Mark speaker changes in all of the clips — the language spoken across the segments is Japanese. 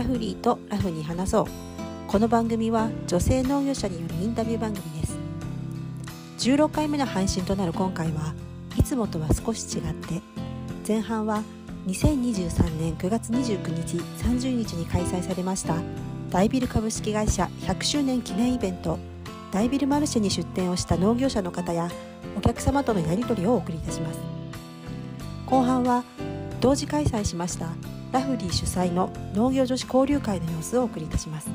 Speaker 1: ラフリーとラフに話そう。この番組は女性農業者によるインタビュー番組です。16回目の配信となる今回はいつもとは少し違って前半は2023年9月29日30日に開催されました大ビル株式会社100周年記念イベント大ビルマルシェに出店をした農業者の方やお客様とのやり取りをお送りいたします。後半は同時開催しましたラフリー主催の農業女子交流会の様子をお送りいたします。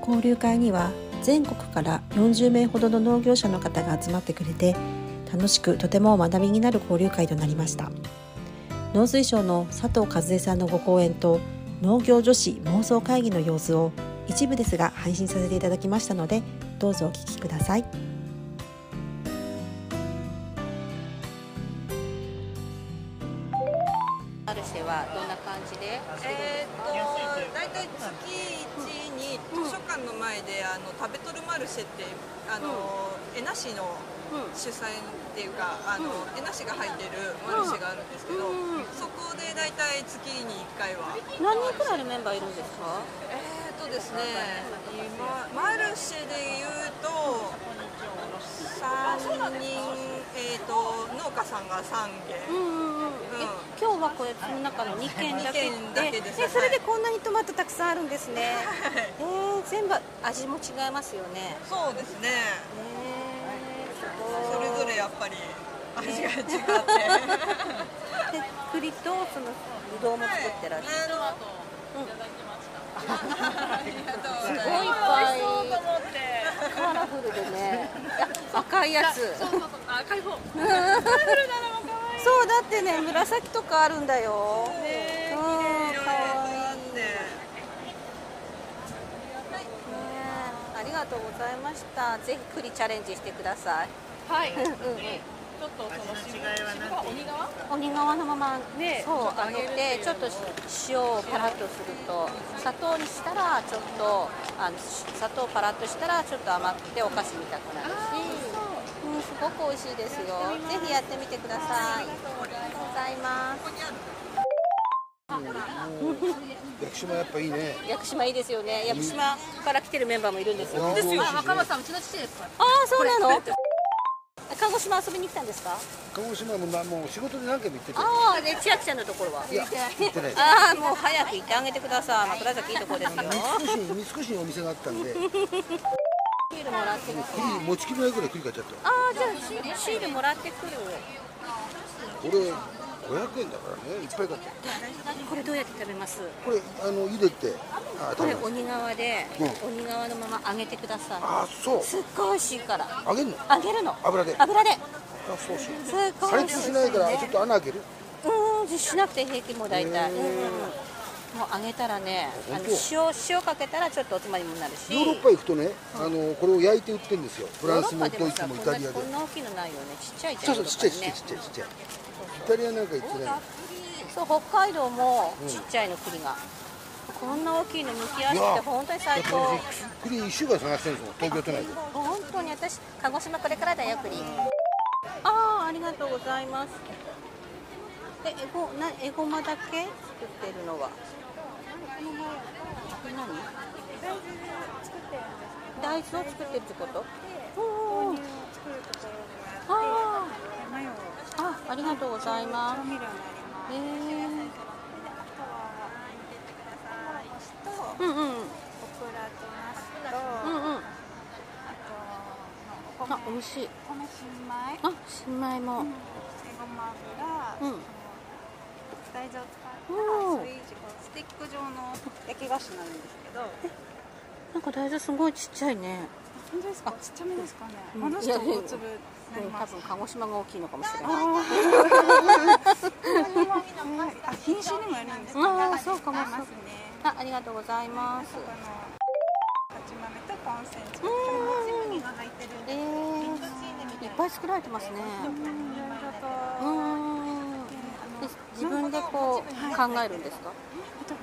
Speaker 1: 交流会には全国から40名ほどの農業者の方が集まってくれて楽しくとても学びになる交流会となりました。農水省の佐藤和恵さんのご講演と農業女子妄想会議の様子を一部ですが配信させていただきましたのでどうぞお聞きください。
Speaker 2: が入ってるマルシェがあるんですけど、そこで大体月に1回は。
Speaker 1: 何人くらいのメンバーいるんですか？
Speaker 2: えーとですね今マルシェで言うと3人、えー、と農家さんが3軒、
Speaker 1: うんうんうん、え今日はこれその中の2軒だけ？
Speaker 2: 二軒だけです。
Speaker 1: えそれでこんなにトマトたくさんあるんですね。えー、全部味も違いますよね。
Speaker 2: そうですね。
Speaker 1: えー、すごい
Speaker 2: それぞれやっぱり味が違って、
Speaker 1: で栗とそのぶどうも作ってらっしゃる、
Speaker 2: あ
Speaker 1: すごいいっぱいカラフルでねあ赤いやつ
Speaker 3: そうそうそう赤い方
Speaker 1: そうだってね紫とかあるんだよ
Speaker 2: ね
Speaker 1: うんかわいいねありがとうございました。ぜひ栗チャレンジしてください。
Speaker 3: はい。
Speaker 1: うんうん
Speaker 3: ちょっとその渋は鬼側？
Speaker 1: 鬼側のまま、
Speaker 3: ね
Speaker 1: そう
Speaker 3: 揚げて
Speaker 1: ちょっと塩をパラッとすると。砂糖にしたらちょっとあのし砂糖パラッとしたらちょっと甘くてお菓子みたくなるし。う。ん、すごく美味しいですよ。ぜひやってみてください。ありがとうございます。
Speaker 4: 屋久島やっぱいいね。
Speaker 1: 屋久島いいですよね。屋久島から来てるメンバーもいるんですよ。あ
Speaker 4: ですよ
Speaker 3: あ若葉さんうちの父ですから。
Speaker 1: あそうなの？島遊びに来たんですか？
Speaker 4: 鹿児島もなもう仕事で何回も行ってて。
Speaker 1: ああで千秋ちゃんのところはい
Speaker 4: や行ってない。
Speaker 1: ああもう早く行ってあげてください枕崎いいとこですよ
Speaker 4: 三越にお店があったんで、
Speaker 1: シールもらって
Speaker 4: 持ちきりないぐらい栗買っちゃった。
Speaker 1: ああじゃあシシールもらってくる
Speaker 4: これ500円だからね、いっぱい買った。
Speaker 1: これどうやって食べます？
Speaker 4: これあの茹でて、あ
Speaker 1: これ。鬼側で、
Speaker 4: う
Speaker 1: 鬼側のまま揚げてくださ
Speaker 4: あそう
Speaker 1: い。すっごい美味しいから
Speaker 4: 揚げんの？
Speaker 1: 揚げるの
Speaker 4: 油で。あ
Speaker 1: 油で
Speaker 4: そうしよう。
Speaker 1: すっごい
Speaker 4: 加
Speaker 1: 美味し
Speaker 4: ないからちょっと穴開ける。
Speaker 1: うんしなくて平気もう大体、うんうんうんもう揚げたらねあの塩塩かけたらちょっとおつまみにもなるし
Speaker 4: ヨーロッパ行くとね、あのこれを焼いて売ってるんですよ。フランスもドイツ
Speaker 1: さ
Speaker 4: もイタリアで
Speaker 1: こん。な大きいのないよねちっちゃいじゃ
Speaker 4: そうんそうちっちゃいちっちゃい
Speaker 1: ね
Speaker 4: ちっちゃいタリアなんか行ってね。
Speaker 1: そう北海道もちっちゃいの栗が、こんな大きいの剥きやすくて本当に最高。
Speaker 4: だって栗一週間探してるんですよ。東京都内で。
Speaker 1: 本当に私鹿児島これからだよ栗。ああありがとうございます。えエゴなエゴマだけ？作ってるのは。何？大豆を作ってるってこと？おーあーあありがとうございます。えー。うんうん。うんうんうん。あ美味しい。
Speaker 5: この新米、
Speaker 1: あ新米も。
Speaker 5: エゴマ油、
Speaker 1: うん。
Speaker 5: 大豆を使ったスイーツスティック状の焼き菓子なんですけど。
Speaker 1: なんか大豆すごいちっちゃいね。
Speaker 5: 本当ですか？ちっちゃめですかね、
Speaker 1: うん。
Speaker 5: 戻すと大粒
Speaker 1: うん多分鹿児島が大きいのかもしれない
Speaker 5: ああ品種にもよるんですけど
Speaker 1: あー。そうかもあありがとうございますいっぱい作られてますね。自分でこう考えるんですか？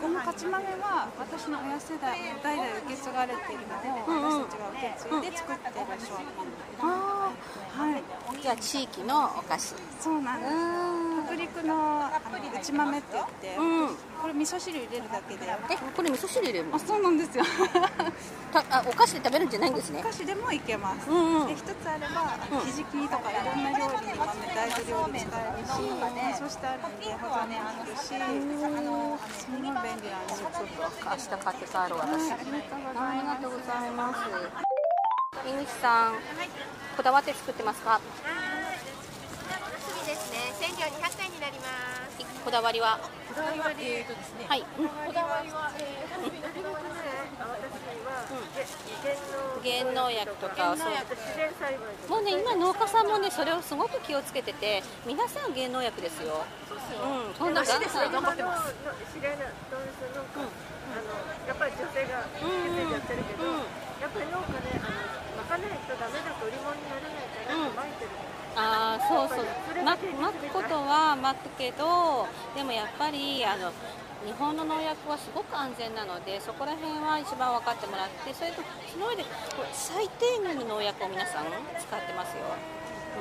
Speaker 5: この勝ち豆は私の親世代も代々受け継がれているのを私たちが受け継いで作っている商品。
Speaker 1: あ
Speaker 5: はい。
Speaker 1: あじゃあ地域のお菓子。
Speaker 5: そうなんです。
Speaker 1: うん。
Speaker 6: 北陸のあの内豆って言って、
Speaker 1: うん。
Speaker 6: これ味噌汁入れるだけで。
Speaker 1: えこれ味噌汁入れるの？
Speaker 6: あそうなんですよ。
Speaker 1: たあお菓子で食べるんじゃないんですね。
Speaker 6: お菓子でもいけます、
Speaker 1: うんうん。
Speaker 6: で一つあればひじきとかいろんな料理に豆大豆料理使えるし味噌してあるんで保存もできるしあのすごい便利なんですよ
Speaker 1: 明日買って帰ろう私ありがとうございます。井口さんこだわって作ってますか
Speaker 7: そうですね。千両200円になります。
Speaker 1: こだわりは？
Speaker 7: こだわりはえーとですね。
Speaker 1: はい、うん
Speaker 7: こだわりはえーなるべくね、私は
Speaker 1: 減農薬とかをそう。もうね今農家さんもねそれをすごく気をつけてて皆さん減農薬ですよ。うんそんなガンガン
Speaker 7: 頑張ってます。知り合いの同僚農家、あのやっぱり女性がやってるけど、
Speaker 1: うん。
Speaker 7: やっぱり農家ね、あの巻かないとダメだと売り物にならないから、
Speaker 1: うん。
Speaker 7: 巻いてる。
Speaker 1: ああそうそう。ま巻くことは巻くけどでもやっぱりあの日本の農薬はすごく安全なのでそこら辺は一番分かってもらってそれとその上でこう最低限の農薬を皆さん使ってますよ、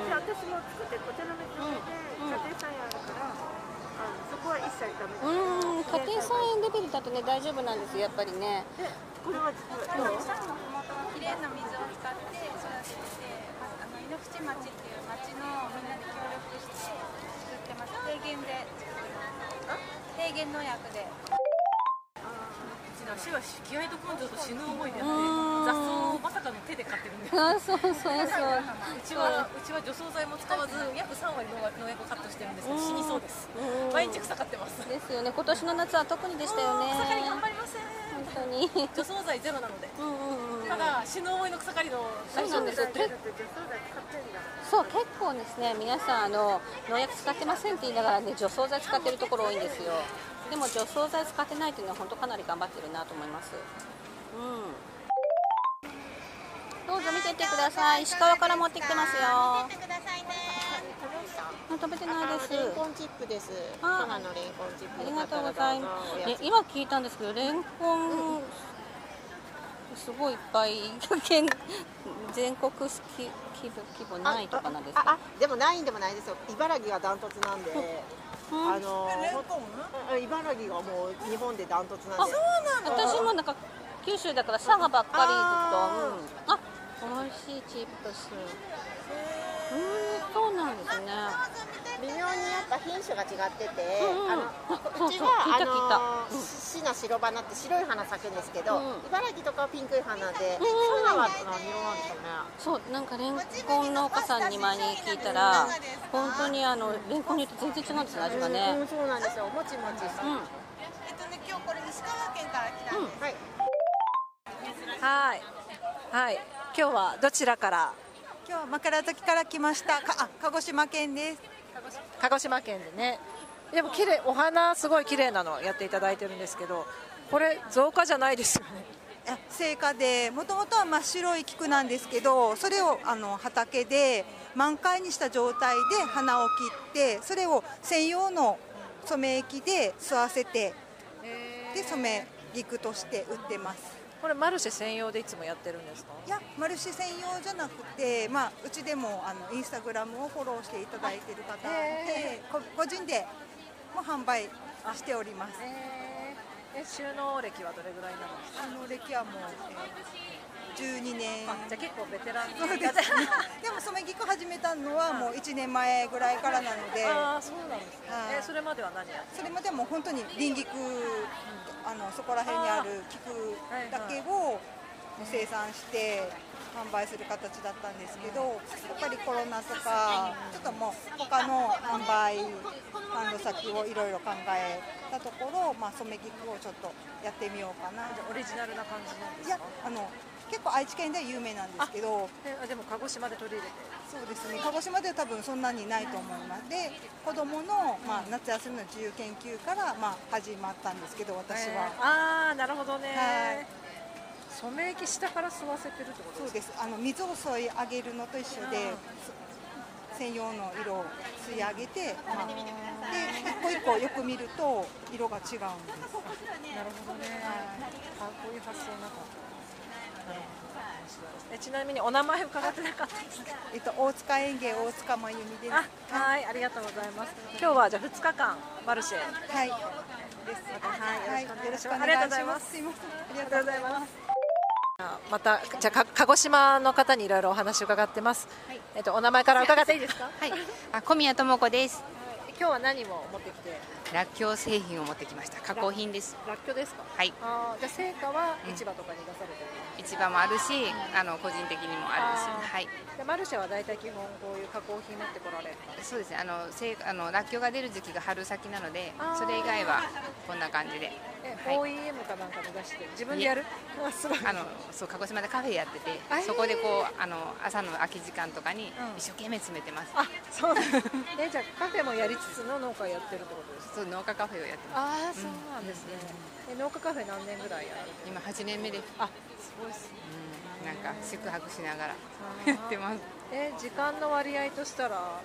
Speaker 7: で私も作ってお茶の水で
Speaker 1: うん。
Speaker 7: 家庭菜園あるから、あのそこは一切ダメ
Speaker 1: うん、うん。家庭菜園レベルだとね大丈夫なんですよやっぱりね。
Speaker 7: でこれは実は
Speaker 6: きれいな水を使って育ててあの井ノ口町っていう町のみんなで協力して作ってます低減で低減農薬で
Speaker 3: 私は気合と根性と死ぬ思いでやって雑草をまさかの手で買ってるんでう
Speaker 1: あそうそうそうう
Speaker 3: ちはうちは除草剤も使わず約3割の農薬をカットしてるんですけど死にそうです毎日草買ってます
Speaker 1: ですよね今年の夏は特にでしたよね
Speaker 3: 草刈り頑張りません
Speaker 1: 当に。
Speaker 3: 除草剤ゼロなので。
Speaker 1: うんうんうん
Speaker 3: ただ死ぬ思いの草刈りの
Speaker 1: そうなんですよ。そう結構ですね皆さんあの農薬使ってませんって言いながらね除草剤使ってるところ多いんですよ。でも除草剤使ってないっていうのは本当かなり頑張ってるなと思います。うん。どうぞ見てってください。石川から持ってきてますよ。
Speaker 7: てくださいね。
Speaker 1: うん食べてないです。
Speaker 7: レンコンチップです。
Speaker 1: あ。
Speaker 7: 母のレンコンチップ。
Speaker 1: ありがとうございます。今聞いたんですけど、レンコン、すごいいっぱい、県全国規規模規模ないとかなんですか？
Speaker 8: ああでもないんでもないですよ。茨城がダントツなんで、
Speaker 1: うん。
Speaker 8: あ茨城がもう日本でダントツなんで。
Speaker 1: 私もなんか九州だから佐賀ばっかりずっと。うん、あ、美味しいチップス。うん、そうなんですね。
Speaker 8: 微妙にやっぱ品種が違ってて、
Speaker 1: うんうん
Speaker 8: あの
Speaker 1: うそう
Speaker 8: こっちは
Speaker 1: 聞いた聞いた
Speaker 8: あの
Speaker 1: うん
Speaker 8: シナ白花って白い花咲くんですけど、
Speaker 1: うん
Speaker 8: 茨城とかはピンクい花で、
Speaker 1: うんうん
Speaker 8: 佐賀は何色なんでしょうね
Speaker 1: そう、なんかレンコン農家さんに前に聞いたら、本当にあのレンコンによって全然違うんですよ、味が
Speaker 8: う
Speaker 1: ね。
Speaker 8: ん、そうなんですよもちもちした、
Speaker 1: うん。
Speaker 8: はい
Speaker 9: はい。はい。今日はどちらから？
Speaker 10: 今日は枕崎から来ました。かあ、鹿児島県です。
Speaker 9: 鹿児島県でね。でも綺麗お花すごい綺麗なのやっていただいてるんですけど、これ造花じゃないですよね。
Speaker 10: あ成果で、もともとは真っ白い菊なんですけど、それをあの畑で満開にした状態で花を切って、それを専用の染め液で吸わせて、で染め菊として売ってます。
Speaker 9: これマルシェ専用でいつもやってるんですか？
Speaker 10: いや、マルシェ専用じゃなくて、まあ、うちでもあのインスタグラムをフォローしていただいている方で、こ個人でも販売しております。
Speaker 9: え収納歴はどれぐらいなんですか？
Speaker 10: あの歴はもう、えー、12年。
Speaker 9: あじゃあ結構ベテラン
Speaker 10: そうですね。でも染め菊始めたのはもう1年前ぐらいからなので、
Speaker 9: ああそうなんですね。
Speaker 10: はい
Speaker 9: えそれまでは何や
Speaker 10: それまではもう本当に輪菊、あのそこら辺にある菊だけを生産して販売する形だったんですけど、やっぱりコロナとかちょっともう他の販売販路先をいろいろ考えたところ、まあ染め菊をちょっとやってみようかな。
Speaker 9: オリジナルな感じなんです
Speaker 10: いや
Speaker 9: か？
Speaker 10: あの結構愛知県では有名なんですけど。
Speaker 9: えあでも鹿児島で取り入れて。
Speaker 10: そうですね鹿児島では多分そんなにないと思いますで子どもの、まあ、夏休みの自由研究から、まあ、始まったんですけど私は、
Speaker 9: えーああなるほどね、
Speaker 10: はい
Speaker 9: 染め液下から吸わせてるってこと
Speaker 10: そうです。あの水を吸い上げるのと一緒で、そ専用の色を吸い上げて、まあ、で一個一個よく見ると色が違うんです。
Speaker 9: なるほどね、あこういう発想なかった。えちなみにお名前伺ってなかったです
Speaker 10: えっと大塚園芸大塚真由美です。
Speaker 9: あはいありがとうございます。今日はじゃあ2日間マルシェ。
Speaker 10: はい。です
Speaker 9: はいよろしくお
Speaker 10: よろしくお
Speaker 9: 願いしま
Speaker 10: 願いしますす。すいません。ありがとうございます
Speaker 9: またじゃ鹿児島の方にいろいろお話を伺ってます、えっとお名前から伺っていいですか？
Speaker 11: はい、あ小宮智子です。
Speaker 9: 今日は何を持ってきて？
Speaker 11: らっきょう製品を持ってきました。加工品です。
Speaker 9: らっきょうですか？
Speaker 11: はい。
Speaker 9: あーじゃあ成果は市場とかに出されてる、
Speaker 11: 市場もあるし、あの個人的にもあるし、はい。
Speaker 9: でマルシェは大体基本こういう加工品持ってこられる
Speaker 11: そうです。ね。あのせあのらっきょうが出る時期が春先なのでそれ以外はこんな感じで。
Speaker 9: え、
Speaker 11: はい。
Speaker 9: OEM かなんかに出して自分でやる？あすごい。
Speaker 11: あのそう鹿児島でカフェやっててそこでこうあの朝の空き時間とかに一生懸命詰めてます。
Speaker 9: あ、そう。な んえ、じゃあカフェもやりつつの農家やってるってことですか？
Speaker 11: そう農家カフェをやってます。
Speaker 9: ああ、そうなんですね、え農家カフェ何年ぐらいやられてる？
Speaker 11: 今8年目です。
Speaker 9: あ、すごいですね。
Speaker 11: うん。なんか宿泊しながらやってます。
Speaker 9: え、時間の割合としたら？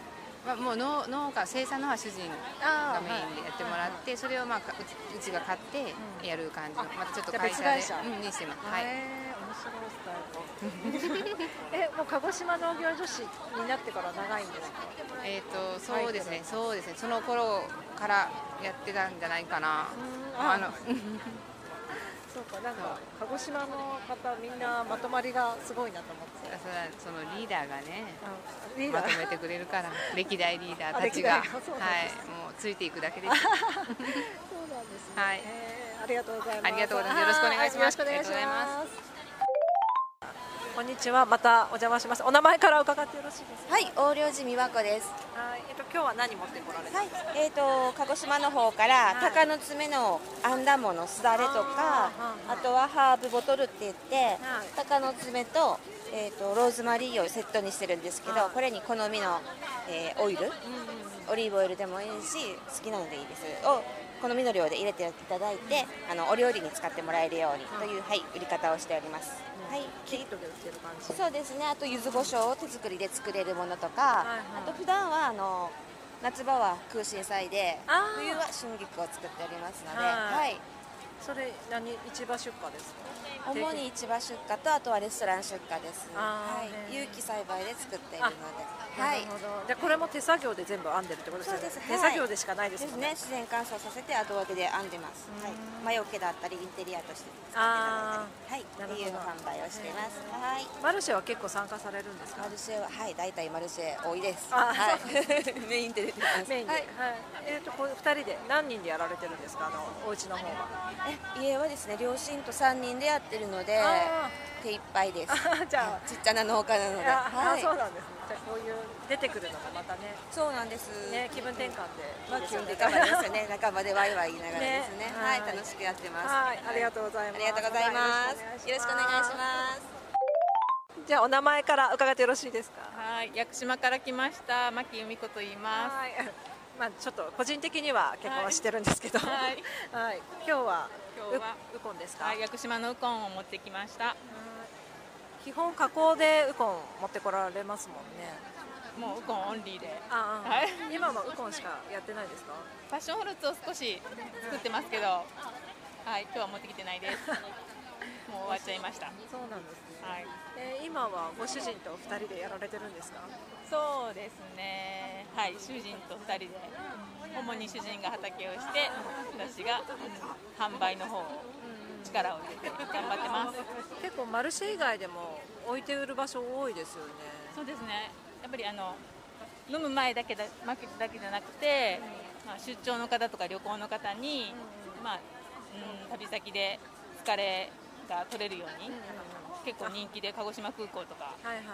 Speaker 11: まあ、もう農農家生産のは主人がメインでやってもらって、それをまあかうちうちが買ってやる感じの、またちょっと会社で。
Speaker 9: 別会社？
Speaker 11: うんにしてます。はい。
Speaker 9: 面白いスタイル。え、もう鹿児島農業女子になってから長いんですか？
Speaker 11: えっ、とそうですね、そうですね。その頃からやってたんじゃないかな。
Speaker 9: あ。
Speaker 11: あの。
Speaker 9: そうか、なんか鹿児島の方みんなまとまりがすごいなと思って。
Speaker 11: それはそのリーダーがね、
Speaker 9: リーダー？
Speaker 11: まとめてくれるから、歴代リーダーたちが、はいもうついていくだけです。
Speaker 9: そうなんですね。
Speaker 11: はい。
Speaker 9: えーありがとうございます。
Speaker 11: ありがとうございます。よろしくお願いします。
Speaker 9: はよろしくお願いし。ま
Speaker 11: す
Speaker 9: こんにちは、またお邪魔します。お名前から伺ってよろしいですか？
Speaker 12: はい、横領寺美和子です。
Speaker 9: はい、えっと今日は何持ってこられて。
Speaker 12: はい、えっ、と鹿児島の方から鷹の爪のあんだものすだれとか、あとはハーブボトルって言って、鷹の爪とえっ、とローズマリーをセットにしてるんですけど、これに好みの、えーオイル、オリーブオイルでもいいし、好きなのでいいです。を好みの量で入れていただいて、あのお料理に使ってもらえるようにという、はい、売り方をしております。はい、
Speaker 9: キットで売ってる感じ。
Speaker 12: そうですね。あと柚子胡椒を手作りで作れるものとか、あと普段はあの夏場は空心菜で、冬は春菊を作っておりますので、
Speaker 9: はい
Speaker 12: はい。
Speaker 9: それ何市場出荷ですか？
Speaker 12: 主に市場出荷とあとはレストラン出荷です。はい。有機栽培で作っているので、は
Speaker 9: ないる。ほど。じゃあこれも手作業で全部編んでるってことですよね。
Speaker 12: そうです。
Speaker 9: 手作業でしかないですもんね。
Speaker 12: ね。自然乾燥させて後分けで編んでます。はい。魔除けだったりインテリアとして使っていた
Speaker 9: あ
Speaker 12: だいたり、はい。っていう販売をしています。はい。
Speaker 9: マルシェは結構参加されるんですか？
Speaker 12: マルシェははい大体マルシェ多いです。
Speaker 9: あ
Speaker 12: はい。メインで出てます。
Speaker 9: メインで。は
Speaker 12: はいい。。
Speaker 9: えっとこう二人で何人でやられてるんですか？あのお家の方は。
Speaker 12: え家はですね両親と3人でやってるので
Speaker 9: あ
Speaker 12: 手一杯です。
Speaker 9: じゃ
Speaker 12: ちっちゃな農家なので。
Speaker 9: あ、
Speaker 12: はい。
Speaker 9: そうなんですね。じゃあこういう出てくるのがまたね。
Speaker 12: そうなんです。
Speaker 9: ね気分転換で。
Speaker 12: まあ気分転換もありますよね。仲間でワイワイ言いながらですね。
Speaker 9: ね。
Speaker 12: はい。
Speaker 9: はい。
Speaker 12: 楽しくやってます。
Speaker 9: はい。ありがとうございます。
Speaker 12: ありがとうございます。よろしくお願いします。
Speaker 9: じゃあお名前から伺ってよろしいですか？
Speaker 13: はい、屋久島から来ました牧由美子と言います。
Speaker 9: はい。まあちょっと個人的には結構は知ってるんですけど。
Speaker 13: はい。
Speaker 9: はい。今日は
Speaker 13: 今日は
Speaker 9: ウウコンですか？
Speaker 13: はい、屋久島のウコンを持ってきました。
Speaker 9: 基本加工でウコン持ってこられますもんね。
Speaker 13: もうウコンオンリーで。
Speaker 9: ああ、
Speaker 13: はい。
Speaker 9: 今もウコンしかやってないですか？
Speaker 13: パッションフルーツを少し作ってますけど、はい、今日は持ってきてないです。もう終わっちゃいました。
Speaker 9: そうなんですね。
Speaker 13: はい。
Speaker 9: えー今はご主人と二人でやられてるんですか？
Speaker 13: そうですね。はい、主人と二人で、主に主人が畑をして、私が販売の方を力を入れて頑張ってます。
Speaker 9: 結構マルシェ以外でも置いて売る場所多いですよね。
Speaker 13: そうですね。やっぱりあの飲む前だけだだけじゃなくて、まあ、出張の方とか旅行の方に、まあ、うん、旅先で疲れが取れるように、結構人気で鹿児島空港とか
Speaker 9: はいはい。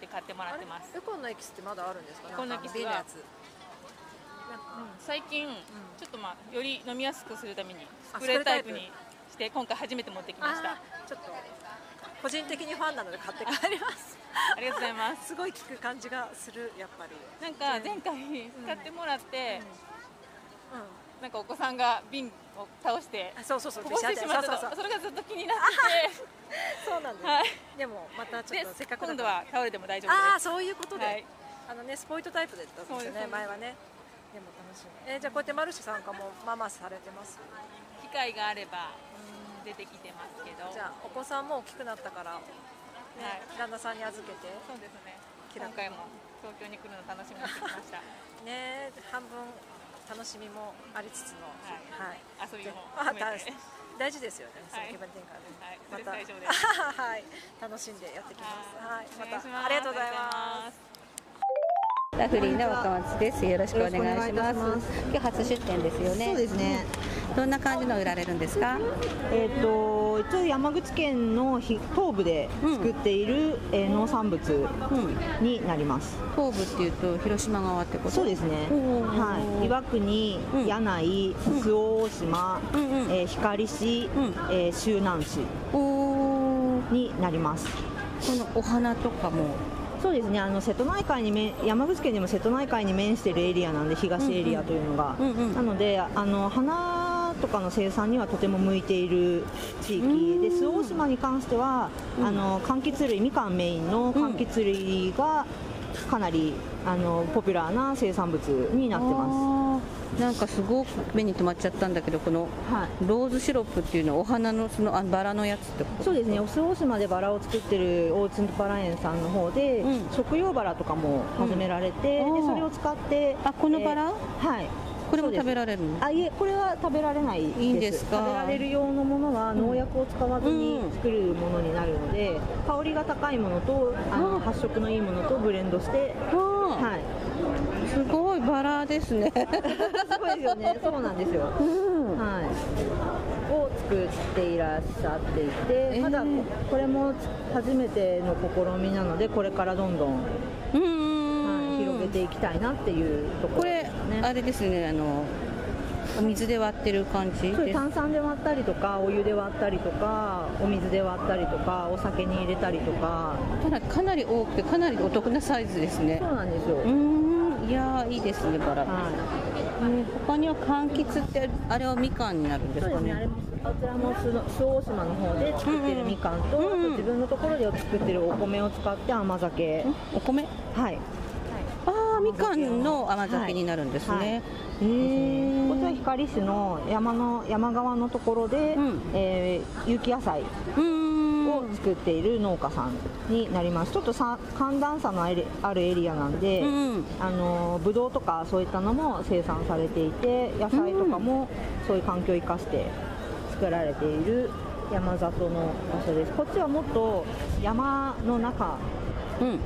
Speaker 13: で買ってもらってます。
Speaker 9: ウコンのエキスってまだあるんですか？
Speaker 13: ウコンのエキスは。最近、ちょっとまあより飲みやすくするために
Speaker 9: あ
Speaker 13: スプレータイプにして今回初めて持ってきました
Speaker 9: ちょっと個人的にファンなので買って帰ります。
Speaker 13: ありがとうございます
Speaker 9: すごい効く感じがするやっぱり。
Speaker 13: なんか前回使ってもらって、なんかお子さんが瓶を倒して
Speaker 9: そうそうそう
Speaker 13: こぼしてしまった
Speaker 9: そうそうそう。
Speaker 13: それがずっと気になって。て
Speaker 9: そうなんです。
Speaker 13: はい。
Speaker 9: でもまたちょっと
Speaker 13: で
Speaker 9: せっかくだ
Speaker 13: 今度は倒れても大丈夫です。
Speaker 9: ああそういうことで、
Speaker 13: はい。
Speaker 9: あのねスポイトタイプでだったんですよね前はね。でも楽しみ。えーじゃあこうやってマルシェ参加もママされてます？
Speaker 13: 機会があれば出てきてますけど。
Speaker 9: じゃあお子さんも大きくなったから、ね旦那さんに預けて。
Speaker 13: そうですね。今回も東京に来るの楽しみにしてきました。
Speaker 9: ね半分楽しみもありつつの、はい。
Speaker 13: 遊びも
Speaker 9: あ
Speaker 13: 含めて。
Speaker 9: 大事ですよね、その
Speaker 13: はい
Speaker 9: 気分転換で、
Speaker 13: はい。
Speaker 9: また。はい。楽しんでやってきます。はい、またありがとうございます。
Speaker 1: ラフリーの若松です。よろしくお願いしま
Speaker 14: す。
Speaker 1: す。今日初出店ですよね。
Speaker 14: そうですね。
Speaker 1: どんな感じの売られるんですか？
Speaker 14: えっ、と一応山口県のひ東部で作っている、えー農産物になります。
Speaker 1: 東部っていうと広島側ってこと？
Speaker 14: そうですね。はい。岩国、柳井、周防大島、えー光市、えー周南市になります。
Speaker 1: このお花とかも？
Speaker 14: そうですね。あの瀬戸内海に面山口県でも瀬戸内海に面しているエリアなんで東エリアというのが、なのであの花とかの生産にはとても向いている地域で周防大島に関しては、あの柑橘類みかんメインの柑橘類がかなりあのポピュラーな生産物になってます。
Speaker 1: なんかすごく目に留まっちゃったんだけどこのローズシロップっていうのはお花のそのあバラのやつってこと？
Speaker 14: そうですね、周防大島でバラを作ってる大津バラ園さんの方で、食用バラとかも始められて、でそれを使って、
Speaker 1: あこのバラ、
Speaker 14: はい。
Speaker 1: これも食べられる？の
Speaker 14: あいえこれは食べられない
Speaker 1: いいんですか？
Speaker 14: 食べられる用のものは農薬を使わずに作るものになるので、香りが高いものとあの発色のいいものとブレンドして、はい、
Speaker 1: すごいバラですね。
Speaker 14: すごいですよね。そうなんですよ、はい、を作っていらっしゃっていて、まだこれも初めての試みなのでこれからどんどん、はい、広げていきたいなっていうところ
Speaker 1: これあれですねあのお水で割ってる感じ
Speaker 14: 炭酸で割ったりとかお湯で割ったりとかお水で割ったりとかお酒に入れたりとか。
Speaker 1: ただかなり多くてかなりお得なサイズですね。
Speaker 14: そうなんですよ。
Speaker 1: うーんいやーいいですねバラ、ね他には柑橘ってあれはみかんになるんですかね？
Speaker 14: ねあちらも周周防大島の方で作ってるみかんと、あと自分のところで作ってるお米を使って甘酒。
Speaker 1: お米？
Speaker 14: はい
Speaker 1: みかんの甘酒になるんですね、へえ
Speaker 14: こちら光市の山の山側のところで、えー有機野菜を作っている農家さんになります。ちょっとさ寒暖差のあるエリアなんで、あのブドウとかそういったのも生産されていて野菜とかもそういう環境を生かして作られている山里の場所です。こっちはもっと山の中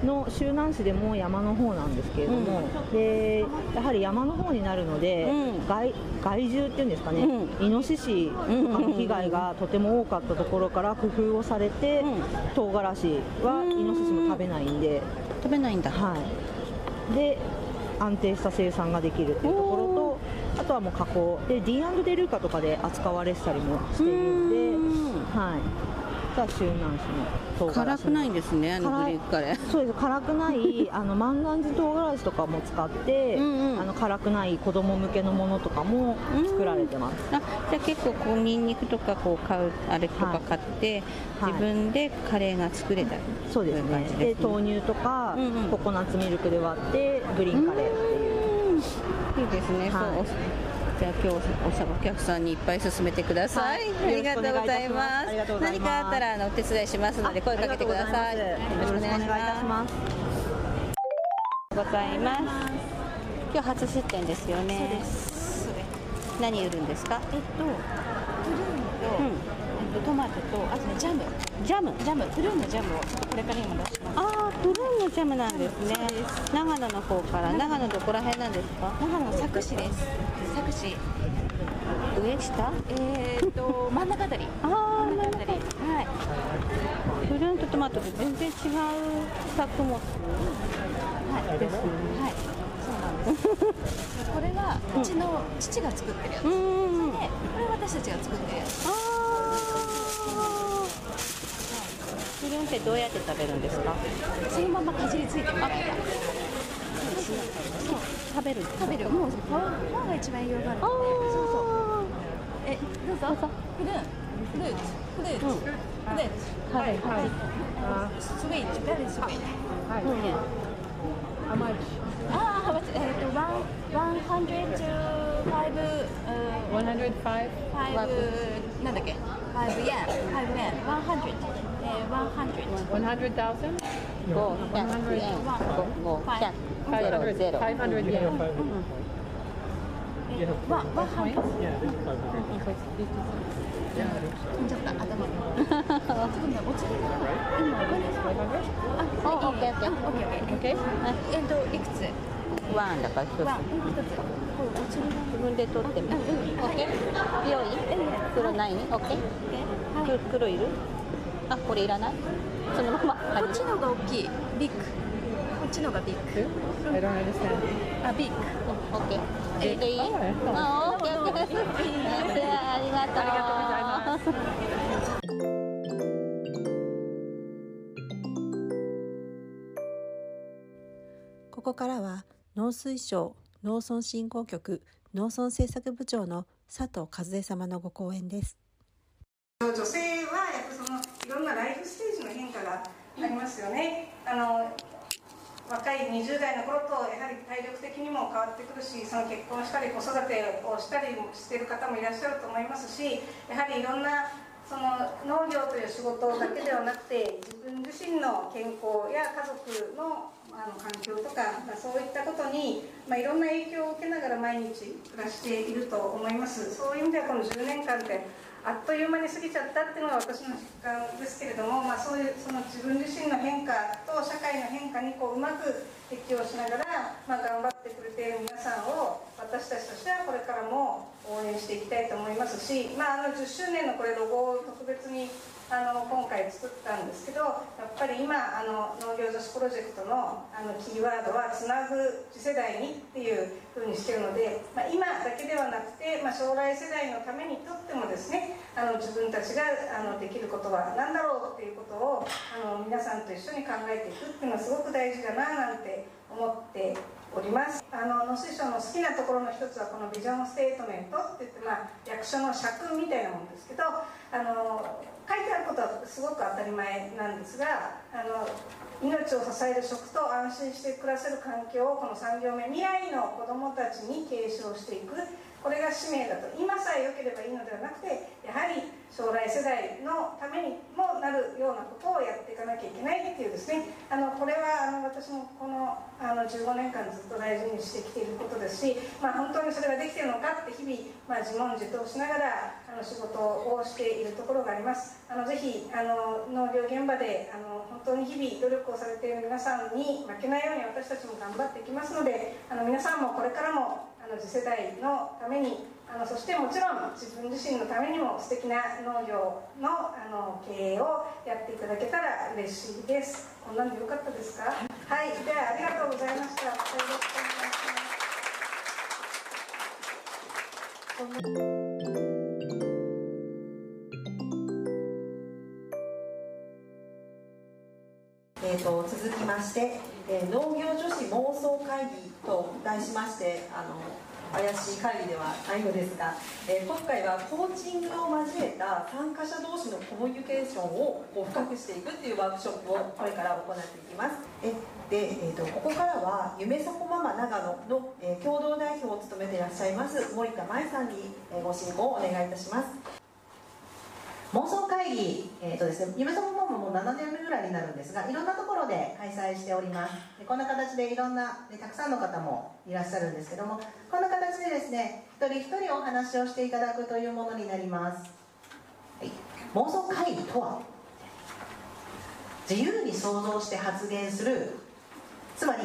Speaker 14: の周南市でも山の方なんですけれども、でやはり山の方になるので、害害獣っていうんですかね、イノシシとかの被害がとても多かったところから工夫をされて、唐辛子はイノシシも食べないんで。
Speaker 1: 食べないんだ。
Speaker 14: はい。で安定した生産ができるっていうところとあとはもう加工。で D& デルーカとかで扱われてたりもしているんではいが周南市の唐辛子。
Speaker 1: 辛くないんですねあのグリーンカレー。
Speaker 14: そうです。辛くない あの万願寺唐辛子とかも使って、あの辛くない子供向けのものとかも作られてます、
Speaker 1: あじゃあ結構こうニンニクとかこう買うあれとか買って、
Speaker 14: はい。
Speaker 1: 自分でカレーが作れたり
Speaker 14: そうですね。で豆乳とか、ココナッツミルクで割ってグリーンカレーっていう、
Speaker 1: いいですね、
Speaker 14: はい。
Speaker 1: そう。おじゃあ今日おお客さんにいっぱい勧めてください、
Speaker 14: はい
Speaker 1: ありがとうございます。何かあったらあのお手伝いしますので声かけてください。
Speaker 14: よろしくお願いいたします。
Speaker 1: ございます今日初出店ですよね。何売るんですか？
Speaker 5: えっと、プルーンと、えっとトマトと、あとね、ジャム。
Speaker 1: ジャム？
Speaker 5: ジャム、プルーンのジャムを、これから今出します。
Speaker 1: ああプルーンのジャムなんですね。長野の方から長野。どこら辺なんですか？
Speaker 5: 長野佐久市です。佐久市。
Speaker 1: 上下？
Speaker 5: えーっと、真ん中あたり。
Speaker 1: ああ
Speaker 5: 真ん中あたり。はい。
Speaker 1: プルーンとトマトって全然違う作物
Speaker 5: はい。
Speaker 1: ですね
Speaker 5: はい。そうなんです。これは、うちの父が作ってるやつ。で、これは私たちが作ってるやつ。
Speaker 1: プルーンってどうやって食べるんですか？
Speaker 5: そのままかじりついてみたいな。
Speaker 1: 食べる。
Speaker 5: 食べる。もう皮皮が一番栄養がある。のでそうそう。えどうぞ。フルーンフルーツ。フルーツ。フルーツ。
Speaker 1: はい。
Speaker 5: はい。スイートベリースイートはい。
Speaker 15: How much?
Speaker 5: ああ、how much? えっと、one one hundred to five、uh,
Speaker 15: 105?
Speaker 5: five. なんだっけ？five yen five yen one hundred えー one hundred
Speaker 15: 100,000?
Speaker 1: 五百円五五百ゼロゼロ
Speaker 15: 500 yen.
Speaker 5: えーワンワンハンド
Speaker 15: Yeah, this is 500.
Speaker 5: 飛んじゃった頭に多分ねお釣りが今お金があっといくつ
Speaker 1: ワンだから一つ
Speaker 5: ワンうん一つこれお釣りが
Speaker 1: 自分で取ってみるオッケー用意黒ないオッケーく黒いるあこれいらないそのまま
Speaker 5: こっちのが大きいビッグこっちのがビッグ
Speaker 15: ？I don't understand.
Speaker 5: あビッグ。
Speaker 1: オッケーえでいい。あオッケーオッケー。ですではありがとうありがとうございます。
Speaker 16: ここからは農水省農村振興局農村政策部長の佐藤和恵様のご講演です。
Speaker 17: 女性はやっぱそのいろんなライフステージの変化がありますよね。あの若い20代の頃とやはり体力的にも変わってくるしその結婚したり子育てをしたりしている方もいらっしゃると思いますしやはりいろんなその農業という仕事だけではなくて自分自身の健康や家族のあの環境とか、まあ、そういったことに、まあ、いろんな影響を受けながら毎日暮らしていると思います。そういう意味ではこの10年間ってあっという間に過ぎちゃったっていうのが私の実感ですけれども、まあ、そういうその自分自身の変化と社会の変化にこううまく適応しながら、まあ、頑張ってくれている皆さんを私たちとしてはこれからも応援していきたいと思いますし、まあ、あの10周年のこれロゴを特別にあの今回作ったんですけどやっぱり今あの農業女子プロジェクトのあのキーワードは「つなぐ次世代に」っていうふうにしてるので、まあ、今だけではなくて、まあ、将来世代のためにとってもですねあの自分たちがあのできることは何だろうっていうことをあの皆さんと一緒に考えていくっていうのはすごく大事だななんて思っております。あの農水省の好きなところの一つはこのビジョンステートメントって言って、まあ、役所の社訓みたいなもんですけどあの書いてあることはすごく当たり前なんですがあの命を支える食と安心して暮らせる環境をこの3行目未来の子どもたちに継承していくこれが使命だと。今さえ良ければいいのではなくてやはり将来世代のためにもなるようなことをやっていかなきゃいけないっていうですね。あのこれはあの私もこのあの15年間ずっと大事にしてきていることですし、まあ、本当にそれができているのかって日々、まあ、自問自答しながらあの仕事をしているところがあります。あのぜひあの農業現場であの本当に日々努力をされている皆さんに負けないように私たちも頑張っていきますのであの皆さんもこれからもの次世代のためにあのそしてもちろん自分自身のためにも素敵な農業のあの経営をやっていただけたら嬉しいです。こんなんでよかったですか？はい。ではありがとうございました。よろしくお願いします
Speaker 16: えー、と続きまして、えー農業女子妄想会議と題しましてあの怪しい会議ではないのですが、えー今回はコーチングを交えた参加者同士のコミュニケーションをこう深くしていくっていうワークショップをこれから行っていきます。えで、えー、とここからは夢そこママ長野の、えー共同代表を務めていらっしゃいます森田舞さんに、えご進行をお願いいたします。妄想会議、えーとですね、夢そこママも7年目ぐらいになるんですがいろんなところで開催しております。でこんな形でいろんなでたくさんの方もいらっしゃるんですけどもこんな形でですね一人一人お話をしていただくというものになります、はい、妄想会議とは自由に想像して発言するつまり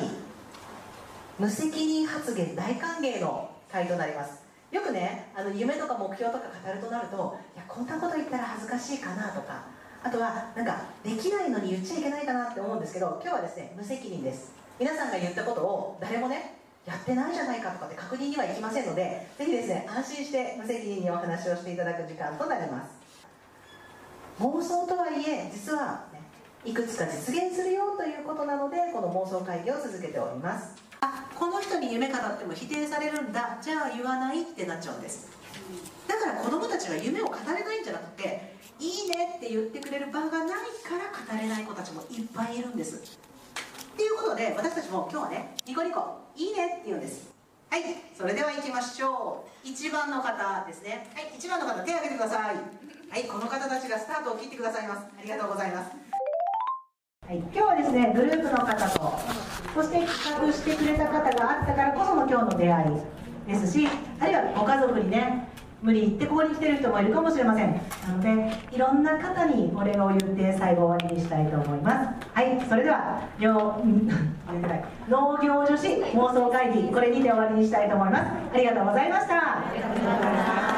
Speaker 16: 無責任発言大歓迎の会となります。よくねあの夢とか目標とか語るとなるといやこんなこと言ったら恥ずかしいかなとかあとはなんかできないのに言っちゃいけないかなって思うんですけど今日はですね無責任です。皆さんが言ったことを誰もねやってないじゃないかとかって確認にはいきませんのでぜひですね安心して無責任にお話をしていただく時間となります。妄想とはいえ実は、ね、いくつか実現するよということなのでこの妄想会議を続けております。あこの人に夢語っても否定されるんだじゃあ言わないってなっちゃうんです。だから子供たちは夢を語れないんじゃなくていいねって言ってくれる場がないから語れない子たちもいっぱいいるんです。っていうことで私たちも今日はねニコニコいいねって言うんです。はいそれでは行きましょう。1番の方ですね。はい1番の方手を挙げてください。はいこの方たちがスタートを切ってくださいます。ありがとうございます。はい、今日はですねグループの方とそして企画してくれた方があったからこその今日の出会いですしあるいはご家族にね無理言ってここに来てる人もいるかもしれません。なのでいろんな方にお礼を言って最後終わりにしたいと思います。はいそれでは両農業女子妄想会議これにて終わりにしたいと思います。ありがとうございました。